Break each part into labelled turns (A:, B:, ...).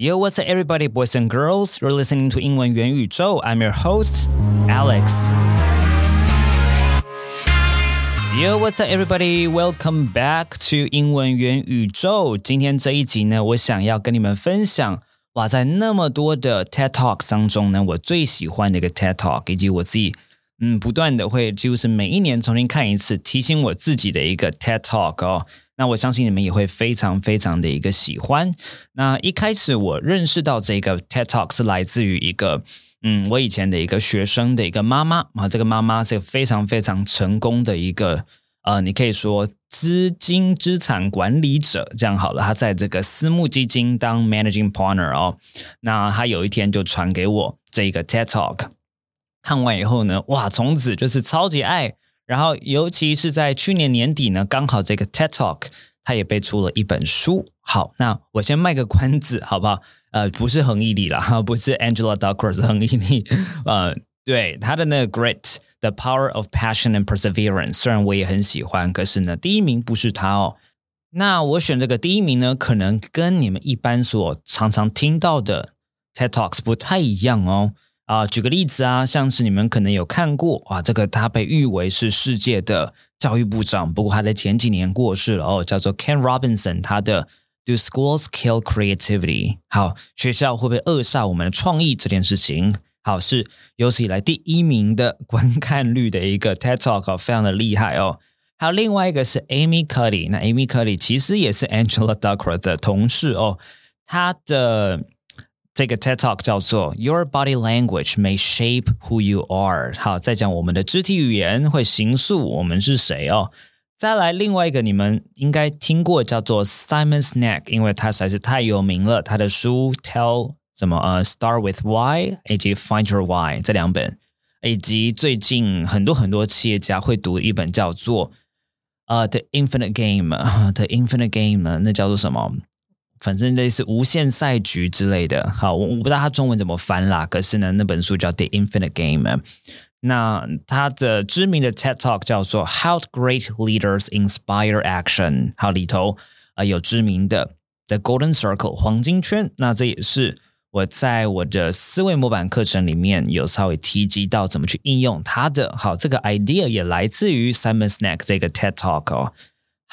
A: Yo, what's up, everybody, boys and girls? You're listening to 英文元宇宙. I'm your host, Alex. Yo, what's up, everybody? Welcome back to 英文元宇宙。今天这一集呢，我想要跟你们分享，哇，在那么多的 TED Talk 当中呢，我最喜欢的一个 TED Talk，以及我自己嗯不断的会几乎是每一年重新看一次，提醒我自己的一个 TED Talk 哦。 那我相信你们也会非常非常的一个喜欢。那一开始我认识到这个 TED Talk 是来自于一个，嗯，我以前的一个学生的一个妈妈啊，这个妈妈是非常非常成功的一个，呃，你可以说资金资产管理者这样好了。她在这个私募基金当 Managing Partner 哦。那她有一天就传给我这个 TED Talk，看完以后呢，哇，从此就是超级爱。然后，尤其是在去年年底呢，刚好这个 TED Talk 它也被出了一本书。好，那我先卖个关子，好不好？呃，不是恒毅力啦，不是 Angela Duckworth 恒毅力，呃，对他的那个 Great The Power of Passion and Perseverance，虽然我也很喜欢，可是呢，第一名不是他哦。那我选这个第一名呢，可能跟你们一般所常常听到的 TED Talks 不太一样哦。啊，举个例子啊，像是你们可能有看过啊，这个他被誉为是世界的教育部长，不过他在前几年过世了哦，叫做 Ken Robinson，他的 Do Schools Kill Creativity？好，学校会不会扼杀我们的创意这件事情？好，是有史以来第一名的 观看率的一个 TED Talk，非常的厉害哦。还有另外一个是 Amy Cuddy，那 Amy Cuddy 其实也是 Angela Duckworth 的同事哦，他的。这个 TED Talk 叫做 Your Body Language May Shape Who You Are。好，再讲我们的肢体语言会形塑我们是谁哦。再来另外一个，你们应该听过叫做 Simon Sinek，因为他实在是太有名了。他的书 Tell 怎么呃 Start with Why 以及 Find Your Why 这两本，以及最近很多很多企业家会读一本叫做呃 The Infinite Game，The Infinite Game 那叫做什么？ 反正类似无限赛局之类的，好，我我不知道它中文怎么翻啦。可是呢，那本书叫《The Infinite Game》，那它的知名的 TED Talk 叫做《How Great Leaders Inspire Action》，好，里头啊有知名的 The Golden Circle 黄金圈。那这也是我在我的思维模板课程里面有稍微提及到怎么去应用它的。好，这个 idea 也来自于 Simon Sinek 这个 TED Talk 哦。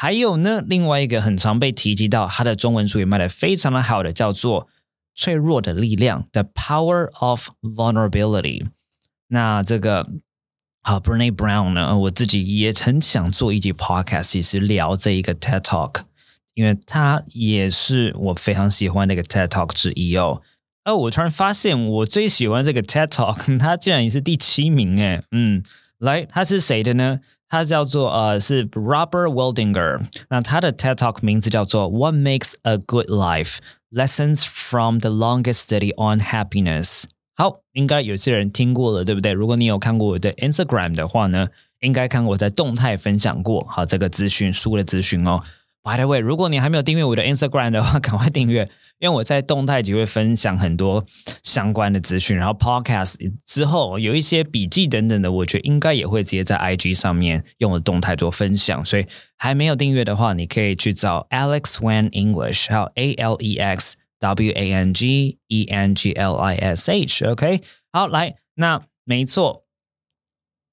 A: 还有呢，另外一个很常被提及到，它的中文书也卖的非常的好的，叫做《脆弱的力量》（The Power of Vulnerability）。那这个好，Brene Brown 呢，我自己也很想做一集 podcast，其实聊这一个 TED Talk，因为它也是我非常喜欢的一个 TED Talk 之一哦。哦我突然发现，我最喜欢这个 TED Talk，它竟然也是第七名诶。嗯，来，它是谁的呢？他叫做呃是 Robert Wildinger 那他的 TED Talk 名字叫做 What Makes a Good Life: Lessons from the Longest Study on Happiness。好，应该有些人听过了，对不对？如果你有看过我的 Instagram 的话呢，应该看过我在动态分享过好这个资讯书的资讯哦。By the way，如果你还没有订阅我的 Instagram 的话，赶快订阅。因为我在动态就会分享很多相关的资讯，然后 podcast 之后有一些笔记等等的，我觉得应该也会直接在 IG 上面用我的动态做分享。所以还没有订阅的话，你可以去找 Alex Wang English，还有 A L E X W A N G E N G L I S H。OK，好，来，那没错，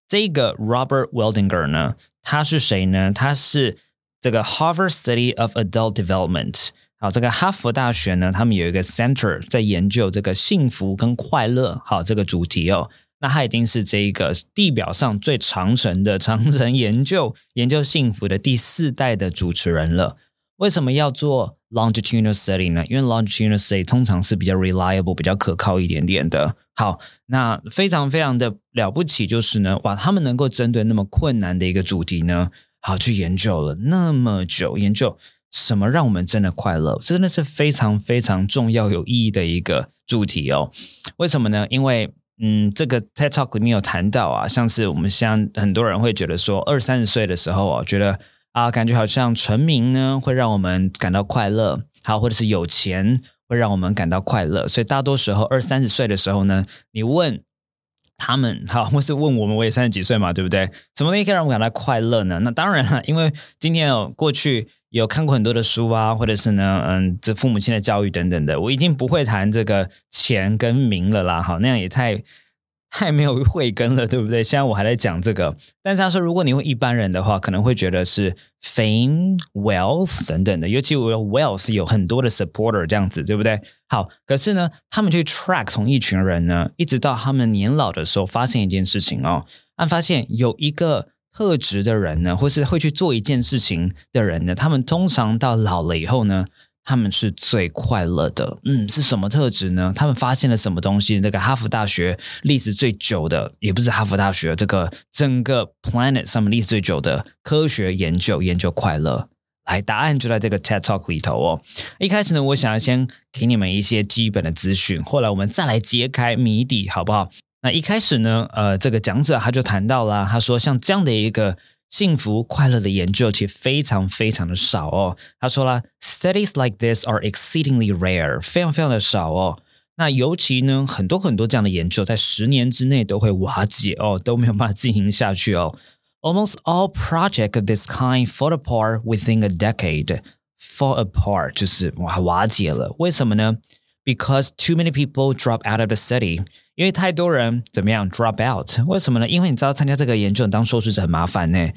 A: 这个 Robert Wildinger 呢，他是谁呢？他是这个 Harvard Study of Adult Development。好，这个哈佛大学呢，他们有一个 center 在研究这个幸福跟快乐，好这个主题哦。那他已经是这一个地表上最长程的长程研究研究幸福的第四代的主持人了。为什么要做 longitudinal study 呢？因为 longitudinal study 通常是比较 reliable、比较可靠一点点的。好，那非常非常的了不起，就是呢，哇，他们能够针对那么困难的一个主题呢，好去研究了那么久，研究。什么让我们真的快乐？这真的是非常非常重要、有意义的一个主题哦。为什么呢？因为嗯，这个 TED Talk 里面有谈到啊，像是我们像很多人会觉得说，二三十岁的时候啊，觉得啊，感觉好像成名呢会让我们感到快乐，好，或者是有钱会让我们感到快乐。所以大多时候二三十岁的时候呢，你问他们，好，或是问我们，我也三十几岁嘛，对不对？什么东西可以让我感到快乐呢？那当然了，因为今天哦，过去。有看过很多的书啊，或者是呢，嗯，这父母亲的教育等等的，我已经不会谈这个钱跟名了啦，哈，那样也太。太没有慧根了，对不对？现在我还在讲这个，但是他说，如果你问一般人的话，可能会觉得是 fame、wealth 等等的，尤其我 wealth 有很多的 supporter 这样子，对不对？好，可是呢，他们去 track 同一群人呢，一直到他们年老的时候，发现一件事情哦，按发现有一个特质的人呢，或是会去做一件事情的人呢，他们通常到老了以后呢。他们是最快乐的，嗯，是什么特质呢？他们发现了什么东西？那个哈佛大学历史最久的，也不是哈佛大学，这个整个 planet 上面历史最久的科学研究，研究快乐。来，答案就在这个 TED Talk 里头哦。一开始呢，我想要先给你们一些基本的资讯，后来我们再来揭开谜底，好不好？那一开始呢，呃，这个讲者他就谈到了，他说像这样的一个。幸福快乐的研究其实非常非常的少哦。他说了，studies like this are exceedingly rare，非常非常的少哦。那尤其呢，很多很多这样的研究在十年之内都会瓦解哦，都没有办法进行下去哦。Almost all project of this kind fall apart within a decade. Fall apart 就是哇瓦解了，为什么呢？Because too many people drop out of the study. 因为太多人怎么样 drop out？为什么呢？因为你知道参加这个研究当受试者很麻烦呢。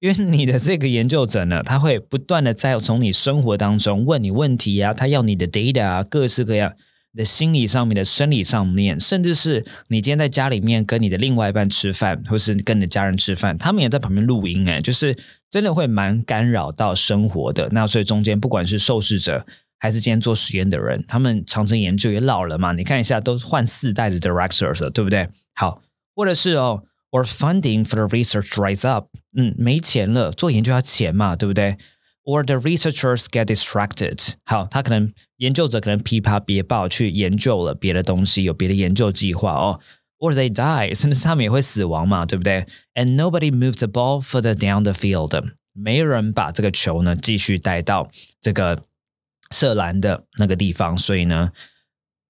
A: 因为你的这个研究者呢，他会不断的在从你生活当中问你问题啊，他要你的 data 啊，各式各样的心理上面的、生理上面，甚至是你今天在家里面跟你的另外一半吃饭，或是跟你的家人吃饭，他们也在旁边录音，哎，就是真的会蛮干扰到生活的。那所以中间不管是受试者。还是今天做实验的人，他们长城研究也老了嘛？你看一下，都换四代的 directors 了，对不对？好，或者是哦，or funding for the research dries up，嗯，没钱了，做研究要钱嘛，对不对？or the researchers get distracted，好，他可能研究者可能琵琶别抱去研究了别的东西，有别的研究计划哦，or they die，甚至他们也会死亡嘛，对不对？And nobody moves the ball further down the field，没人把这个球呢继续带到这个。射篮的那个地方，所以呢，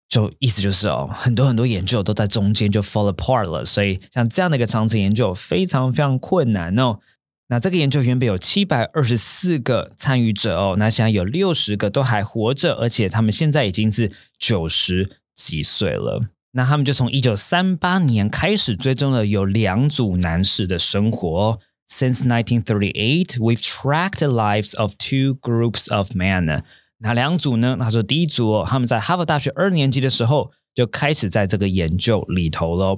A: 就意思就是哦，很多很多研究都在中间就 fall apart 了。所以像这样的一个长期研究非常非常困难哦。那这个研究原本有七百二十四个参与者哦，那现在有六十个都还活着，而且他们现在已经是九十几岁了。那他们就从一九三八年开始追踪了有两组男士的生活。哦 Since 1938, we've tracked the lives of two groups of men. 哪两组呢？他说第一组哦，他们在哈佛大学二年级的时候就开始在这个研究里头喽。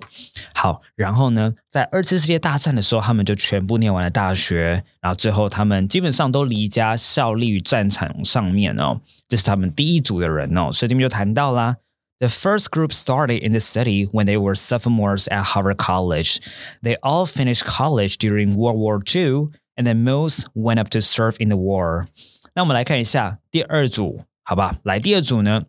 A: 好，然后呢，在二次世界大战的时候，他们就全部念完了大学，然后最后他们基本上都离家效力于战场上面哦。这是他们第一组的人哦，所以这边就谈到啦。The first group started in the study when they were sophomores at Harvard College. They all finished college during World War II, and then most went up to serve in the war. 那我们来看一下第二组，好吧？来，第二组呢，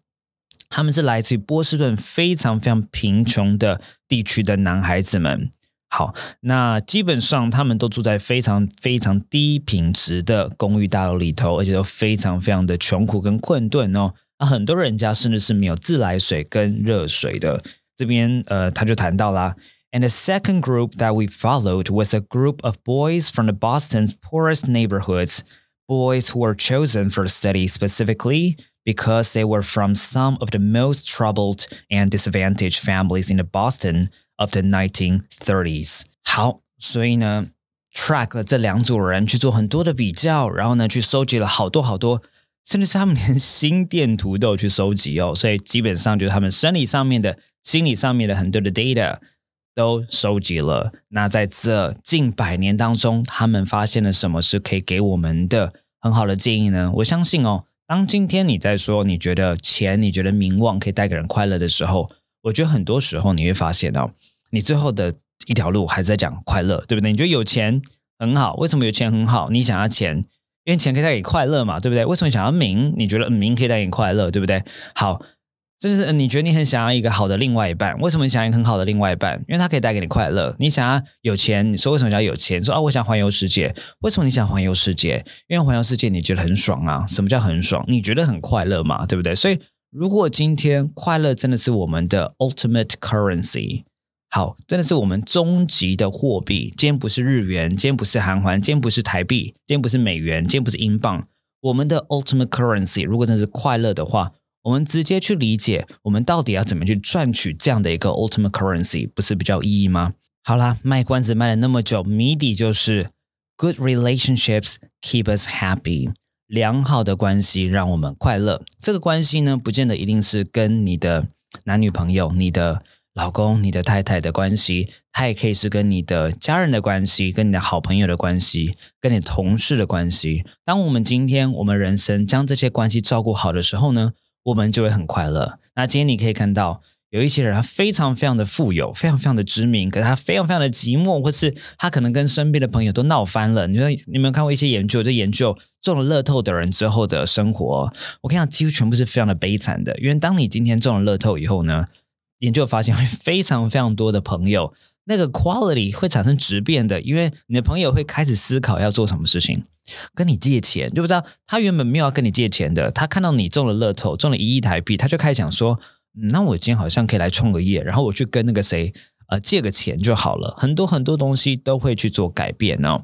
A: 他们是来自于波士顿非常非常贫穷的地区的男孩子们。好，那基本上他们都住在非常非常低品质的公寓大楼里头，而且都非常非常的穷苦跟困顿哦。那很多人家甚至是没有自来水跟热水的。这边呃，他就谈到啦。And the second group that we followed was a group of boys from the Boston's poorest neighborhoods. boys who were chosen for study specifically because they were from some of the most troubled and disadvantaged families in the Boston of the 1930s. 好，所以呢，track 了这两组人去做很多的比较，然后呢，去收集了好多好多，甚至是他们连心电图都有去收集哦。所以基本上就是他们生理上面的、心理上面的很多的 data。 都收集了。那在这近百年当中，他们发现了什么是可以给我们的很好的建议呢？我相信哦，当今天你在说你觉得钱、你觉得名望可以带给人快乐的时候，我觉得很多时候你会发现哦，你最后的一条路还是在讲快乐，对不对？你觉得有钱很好，为什么有钱很好？你想要钱，因为钱可以带给快乐嘛，对不对？为什么想要名？你觉得名可以带给快乐，对不对？好。就是你觉得你很想要一个好的另外一半，为什么你想要一个很好的另外一半？因为他可以带给你快乐。你想要有钱，你说为什么要有钱？说啊，我想环游世界。为什么你想环游世界？因为环游世界你觉得很爽啊。什么叫很爽？你觉得很快乐嘛？对不对？所以如果今天快乐真的是我们的 ultimate currency，好，真的是我们终极的货币。今天不是日元，今天不是韩环，今天不是台币，今天不是美元，今天不是英镑。我们的 ultimate currency 如果真的是快乐的话，我们直接去理解我们到底要怎么去赚取这样的一个 ultimate currency，不是比较有意义吗？好啦，卖关子卖了那么久，谜底就是 good relationships keep us happy。良好的关系让我们快乐。这个关系呢，不见得一定是跟你的男女朋友、你的老公、你的太太的关系，它也可以是跟你的家人的关系、跟你的好朋友的关系、跟你同事的关系。当我们今天我们人生将这些关系照顾好的时候呢，我们就会很快乐。那今天你可以看到。有一些人他非常非常的富有，非常非常的知名，可是他非常非常的寂寞，或是他可能跟身边的朋友都闹翻了。你说你有没有看过一些研究？就研究中了乐透的人之后的生活，我跟你讲，几乎全部是非常的悲惨的。因为当你今天中了乐透以后呢，研究发现会非常非常多的朋友那个 quality 会产生质变的，因为你的朋友会开始思考要做什么事情，跟你借钱，就不知道他原本没有要跟你借钱的，他看到你中了乐透，中了一亿台币，他就开始想说。那我今天好像可以来创个业，然后我去跟那个谁呃借个钱就好了。很多很多东西都会去做改变哦。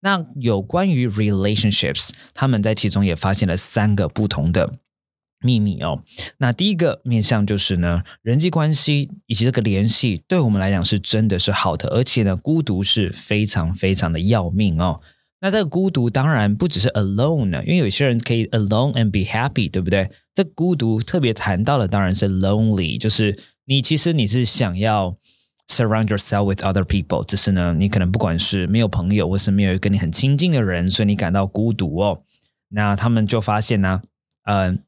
A: 那有关于 relationships，他们在其中也发现了三个不同的秘密哦。那第一个面向就是呢，人际关系以及这个联系，对我们来讲是真的是好的，而且呢，孤独是非常非常的要命哦。那这个孤独当然不只是 alone 呢，因为有些人可以 alone and be happy，对不对？这孤独特别谈到的当然是 lonely，就是你其实你是想要 surround yourself with other people，只是呢，你可能不管是没有朋友，或是没有跟你很亲近的人，所以你感到孤独哦。那他们就发现呢，嗯。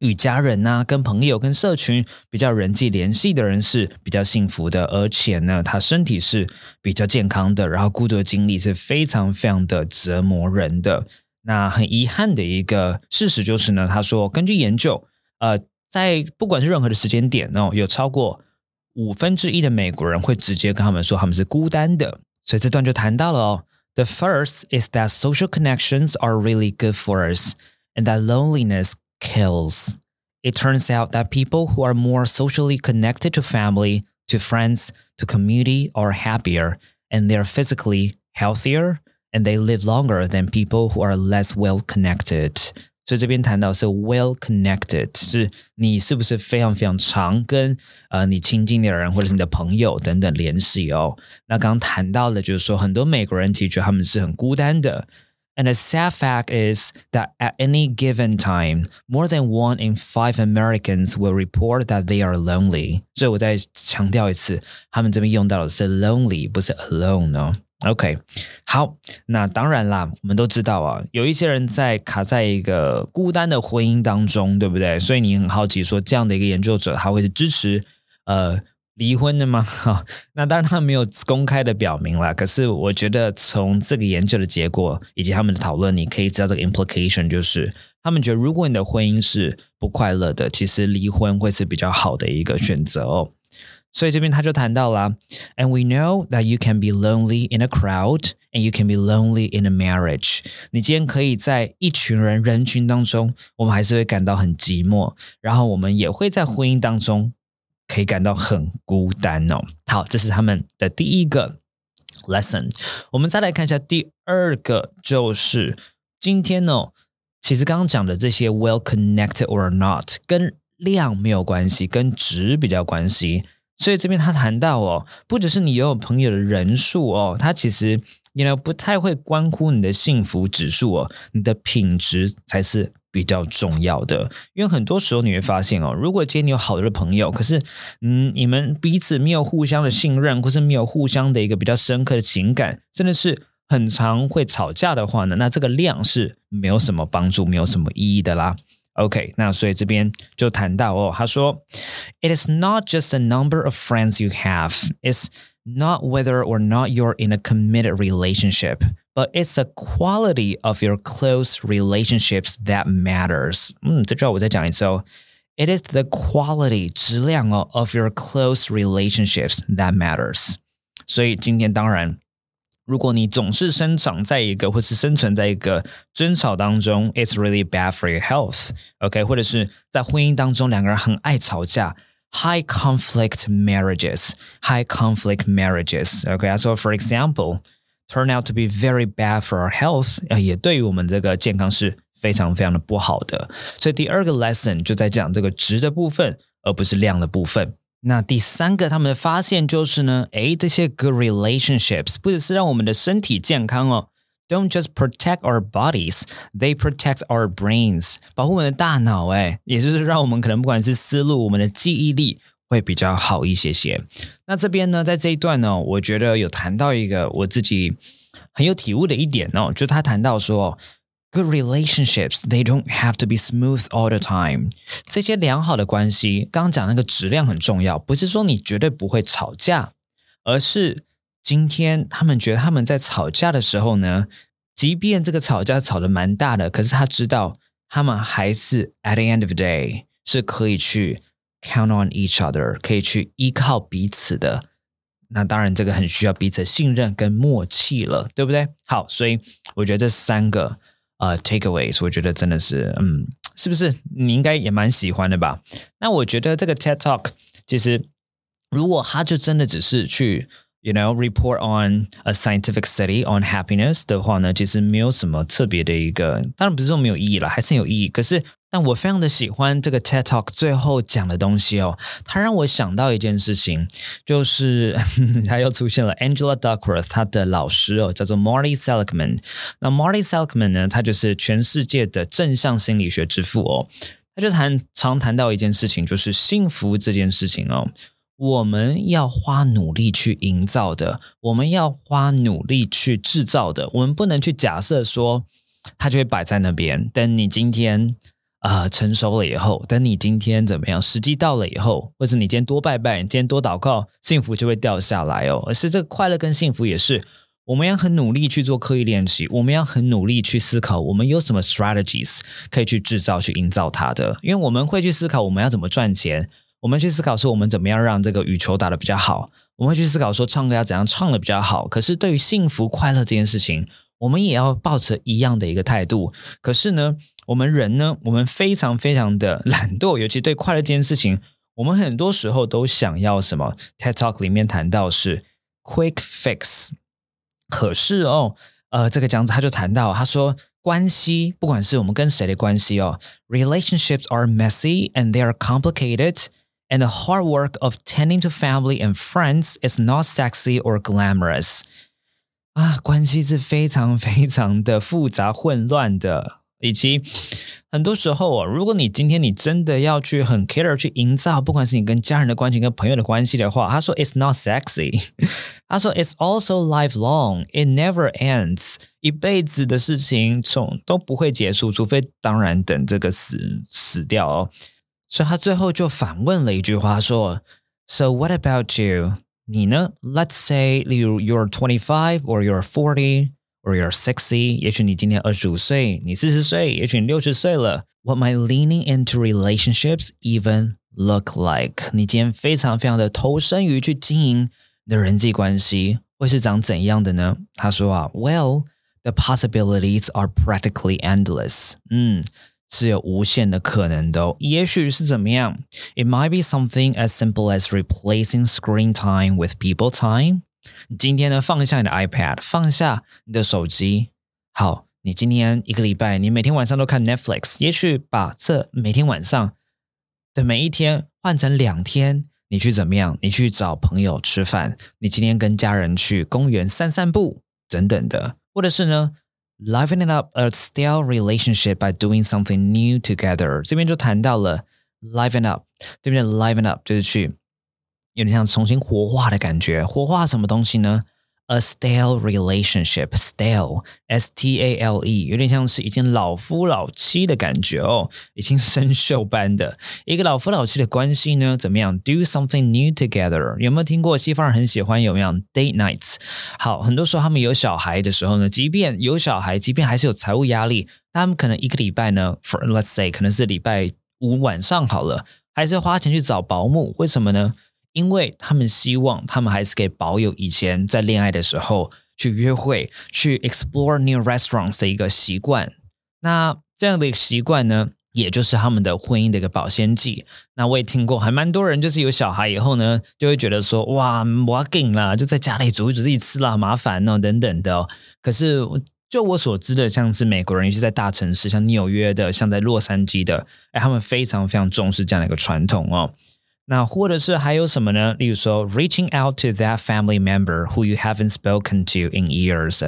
A: 与家人呐、跟朋友、跟社群比较人际联系的人是比较幸福的，而且呢，他身体是比较健康的。然后孤独的经历是非常非常的折磨人的。那很遗憾的一个事实就是呢，他说根据研究，呃，在不管是任何的时间点哦，有超过五分之一的美国人会直接跟他们说他们是孤单的。所以这段就谈到了哦，The first is that social connections are really good for us, and that loneliness kills. It turns out that people who are more socially connected to family, to friends, to community are happier and they're physically healthier and they live longer than people who are less well connected. 所以这边谈到是 well connected，是你是不是非常非常常跟呃你亲近的人或者是你的朋友等等联系哦。那刚刚谈到的就是说，很多美国人其实觉得他们是很孤单的。 and the sad fact is that at any given time, more than one in five Americans will report that they are lonely. 所以我再强调一次，他们这边用到的是 lonely，不是 alone 哦。OK，好，那当然啦，我们都知道啊，有一些人在卡在一个孤单的婚姻当中，对不对？所以你很好奇，说这样的一个研究者，他会是支持呃 离婚的吗？哈，那当然他没有公开的表明了。可是我觉得从这个研究的结果以及他们的讨论，你可以知道这个 implication 就是他们觉得，如果你的婚姻是不快乐的，其实离婚会是比较好的一个选择哦。所以这边他就谈到了，and we know that you can be lonely in a crowd and you can be lonely in a marriage。你今天可以在一群人人群当中，我们还是会感到很寂寞，然后我们也会在婚姻当中。可以感到很孤单哦。好，这是他们的第一个 lesson。我们再来看一下第二个，就是今天呢，其实刚刚讲的这些 well connected or not 跟量没有关系，跟值比较关系。所以这边他谈到哦，不只是你拥有朋友的人数哦，他其实你呢不太会关乎你的幸福指数哦，你的品质才是。比较重要的，因为很多时候你会发现哦，如果今天你有好的朋友，可是嗯，你们彼此没有互相的信任，或是没有互相的一个比较深刻的情感，真的是很常会吵架的话呢，那这个量是没有什么帮助，没有什么意义的啦。OK，那所以这边就谈到哦，他说，It is not just the number of friends you have, it's not whether or not you're in a committed relationship. But it's the quality of your close relationships that matters. 嗯，这句话我再讲一次哦。It is the quality 质量哦 of your close relationships that matters. 所以今天当然，如果你总是生长在一个或是生存在一个争吵当中，it's really bad for your health. OK，或者是在婚姻当中两个人很爱吵架。High conflict marriages, high conflict marriages. Okay, so for example, turn out to be very bad for our health，也对于我们这个健康是非常非常的不好的。所以第二个 lesson 就在讲这个值的部分，而不是量的部分。那第三个他们的发现就是呢，诶，这些 good relationships 不只是让我们的身体健康哦，don't just protect our bodies，they protect our brains，保护我们的大脑，诶，也就是让我们可能不管是思路，我们的记忆力会比较好一些些。那这边呢，在这一段呢，我觉得有谈到一个我自己很有体悟的一点哦，就他谈到说。Good relationships, they don't have to be smooth all the time. 这些良好的关系，刚刚讲那个质量很重要，不是说你绝对不会吵架，而是今天他们觉得他们在吵架的时候呢，即便这个吵架吵得蛮大的，可是他知道他们还是 at the end of the day 是可以去 count on each other，可以去依靠彼此的。那当然，这个很需要彼此信任跟默契了，对不对？好，所以我觉得这三个。呃，takeaways，我觉得真的是，嗯，是不是你应该也蛮喜欢的吧？那我觉得这个 TED Talk 其实，如果他就真的只是去，you know report on a scientific study on happiness 的话呢，其实没有什么特别的一个，当然不是说没有意义了，还是有意义。可是。但我非常的喜欢这个 TED Talk 最后讲的东西哦，它让我想到一件事情，就是 他又出现了 Angela Duckworth，他的老师哦，叫做 Marty Seligman。那 Marty Seligman 呢，他就是全世界的正向心理学之父哦，他就谈常谈到一件事情，就是幸福这件事情哦，我们要花努力去营造的，我们要花努力去制造的，我们不能去假设说它就会摆在那边，等你今天。啊，成熟了以后，等你今天怎么样？时机到了以后，或者你今天多拜拜，你今天多祷告，幸福就会掉下来哦。而是这个快乐跟幸福也是，我们要很努力去做刻意练习，我们要很努力去思考，我们有什么 strategies 可以去制造、去营造它的。因为我们会去思考我们要怎么赚钱，我们去思考说我们怎么样让这个羽球打得比较好，我们会去思考说唱歌要怎样唱的比较好。可是对于幸福快乐这件事情，我们也要抱着一样的一个态度。可是呢？我们人呢，我们非常非常的懒惰，尤其对快乐这件事情，我们很多时候都想要什么？TED Talk 里面谈到是 quick fix，可是哦，呃，这个讲者他就谈到，他说关系，不管是我们跟谁的关系哦，relationships are messy and they are complicated。And the hard work of tending to family and friends is not sexy or glamorous。啊，关系是非常非常的复杂混乱的。以及很多时候哦，如果你今天你真的要去很 care 去营造，不管是你跟家人的关系、跟朋友的关系的话，他说 it's not sexy，他说 it's also lifelong，it never ends，一辈子的事情从都不会结束，除非当然等这个死死掉哦。所以他最后就反问了一句话说：So what about you？你呢？Let's say you you're twenty five or you're forty。or you're sixty，也许你今年二十五岁，你四十岁，也许你六十岁了。What my leaning into relationships even look like？你今天非常非常的投身于去经营你的人际关系，会是长怎样的呢？他说啊，Well。The possibilities are practically endless. 嗯，是有无限的可能的、哦。也许是怎么样？It might be something as simple as replacing screen time with people time. 你今天呢，放下你的 iPad，放下你的手机。好，你今天一个礼拜，你每天晚上都看 Netflix。也许把这每天晚上的每一天换成两天，你去怎么样？你去找朋友吃饭，你今天跟家人去公园散散步，等等的。或者是呢，liven up a stale relationship by doing something new together。这边就谈到了 liven up，对不对？liven up 就是去。有点像重新活化的感觉，活化什么东西呢？A stale relationship, stale, S T A L E，有点像是已经老夫老妻的感觉哦，已经生锈般的一个老夫老妻的关系呢？怎么样？Do something new together？有没有听过西方人很喜欢有没有 date nights？好，很多时候他们有小孩的时候呢，即便有小孩，即便还是有财务压力，他们可能一个礼拜呢，for let's say 可能是礼拜五晚上好了，还是要花钱去找保姆？为什么呢？因为他们希望他们还是可以保有以前在恋爱的时候去约会、去 explore new restaurants 的一个习惯。那这样的一个习惯呢，也就是他们的婚姻的一个保鲜剂。那我也听过，还蛮多人就是有小孩以后呢，就会觉得说，哇，我要紧啦，就在家里煮一煮自己吃啦，麻烦哦，等等的。可是。就我所知的，像是美国人，尤其在大城市，像纽约的，像在洛杉矶的，哎，他们非常非常重视这样的一个传统哦。那或者是还有什么呢？例如说，reaching out to that family member who you haven't spoken to in years，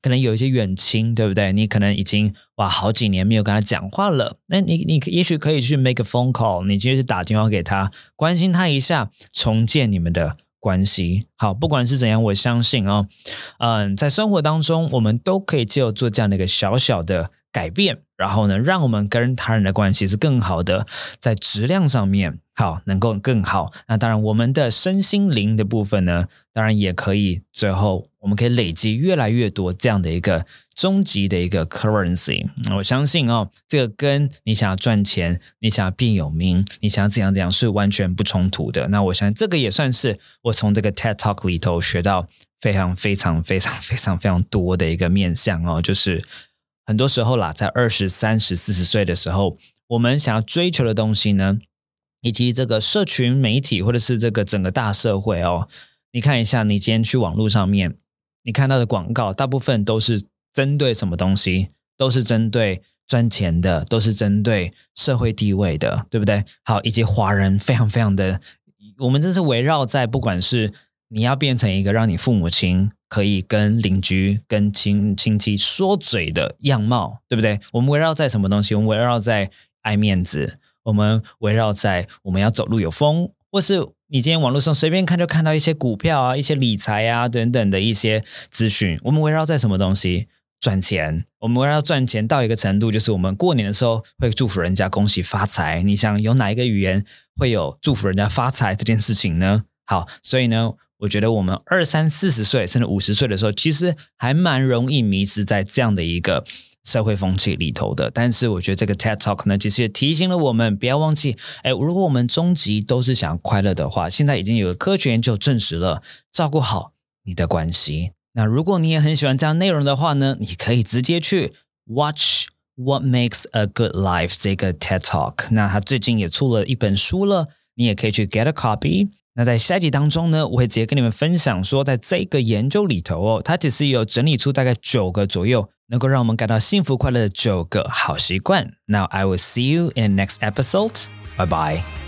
A: 可能有一些远亲，对不对？你可能已经哇好几年没有跟他讲话了，那你你也许可以去 make a phone call，你就是打电话给他，关心他一下，重建你们的关系。好，不管是怎样，我相信哦，嗯，在生活当中，我们都可以就做这样的一个小小的改变。然后呢，让我们跟他人的关系是更好的，在质量上面好，能够更好。那当然，我们的身心灵的部分呢，当然也可以。最后，我们可以累积越来越多这样的一个终极的一个 currency。我相信哦，这个跟你想要赚钱、你想要变有名、你想要怎样怎样是完全不冲突的。那我相信这个也算是我从这个 TED Talk 里头学到非常非常非常非常非常多的一个面向哦，就是。很多时候啦，在二十三、十四十岁的时候，我们想要追求的东西呢，以及这个社群媒体或者是这个整个大社会哦，你看一下，你今天去网络上面，你看到的广告，大部分都是针对什么东西？都是针对赚钱的，都是针对社会地位的，对不对？好，以及华人非常非常的，我们真是围绕在不管是。你要变成一个让你父母亲可以跟邻居、跟亲亲戚说嘴的样貌，对不对？我们围绕在什么东西？我们围绕在爱面子，我们围绕在我们要走路有风，或是你今天网络上随便看就看到一些股票啊、一些理财啊等等的一些资讯。我们围绕在什么东西？赚钱。我们围绕赚钱到一个程度，就是我们过年的时候会祝福人家恭喜发财。你想有哪一个语言会有祝福人家发财这件事情呢？好，所以呢。我觉得我们二三四十岁甚至五十岁的时候，其实还蛮容易迷失在这样的一个社会风气里头的。但是我觉得这个 TED Talk 呢，其实也提醒了我们，不要忘记，哎，如果我们终极都是想快乐的话，现在已经有科学研究证实了，照顾好你的关系。那如果你也很喜欢这样内容的话呢，你可以直接去 Watch What Makes a Good Life 这个 TED Talk。那他最近也出了一本书了，你也可以去 get a copy。那在下一集当中呢，我会直接跟你们分享说，在这个研究里头哦，它其实有整理出大概九个左右，能够让我们感到幸福快乐的九个好习惯。Now I will see you in the next episode. Bye bye.